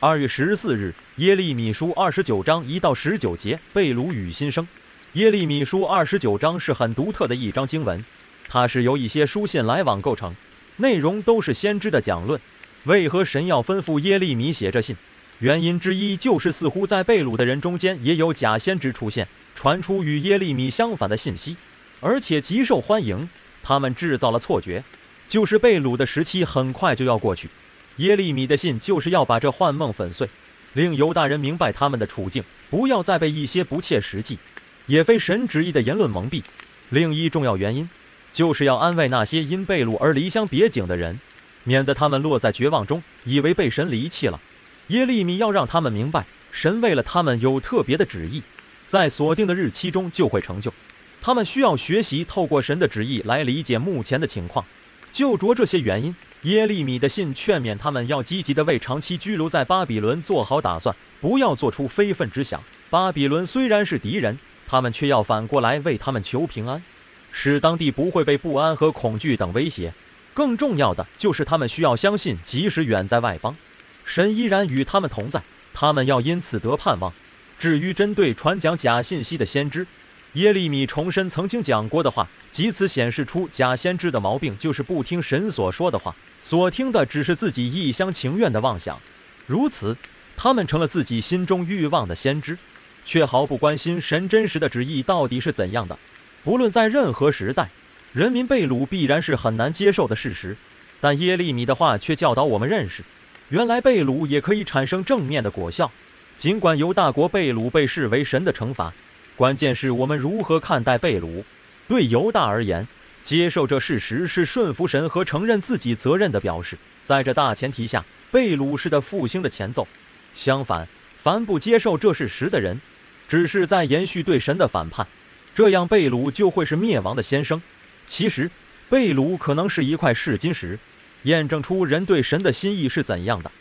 二月十四日，耶利米书二十九章一到十九节，被鲁与新生。耶利米书二十九章是很独特的一章经文，它是由一些书信来往构成，内容都是先知的讲论。为何神要吩咐耶利米写这信？原因之一就是似乎在贝鲁的人中间也有假先知出现，传出与耶利米相反的信息，而且极受欢迎。他们制造了错觉，就是被鲁的时期很快就要过去。耶利米的信就是要把这幻梦粉碎，令犹大人明白他们的处境，不要再被一些不切实际、也非神旨意的言论蒙蔽。另一重要原因，就是要安慰那些因被掳而离乡别井的人，免得他们落在绝望中，以为被神离弃了。耶利米要让他们明白，神为了他们有特别的旨意，在锁定的日期中就会成就。他们需要学习透过神的旨意来理解目前的情况。就着这些原因。耶利米的信劝勉他们要积极地为长期居留在巴比伦做好打算，不要做出非分之想。巴比伦虽然是敌人，他们却要反过来为他们求平安，使当地不会被不安和恐惧等威胁。更重要的就是他们需要相信，即使远在外邦，神依然与他们同在，他们要因此得盼望。至于针对传讲假信息的先知，耶利米重申曾经讲过的话，借此显示出假先知的毛病就是不听神所说的话。所听的只是自己一厢情愿的妄想，如此，他们成了自己心中欲望的先知，却毫不关心神真实的旨意到底是怎样的。不论在任何时代，人民被掳必然是很难接受的事实，但耶利米的话却教导我们认识，原来被掳也可以产生正面的果效。尽管犹大国被掳被视为神的惩罚，关键是我们如何看待贝鲁。对犹大而言，接受这事实是顺服神和承认自己责任的表示。在这大前提下，贝鲁是的复兴的前奏。相反，凡不接受这事实的人，只是在延续对神的反叛。这样贝鲁就会是灭亡的先声。其实，贝鲁可能是一块试金石，验证出人对神的心意是怎样的。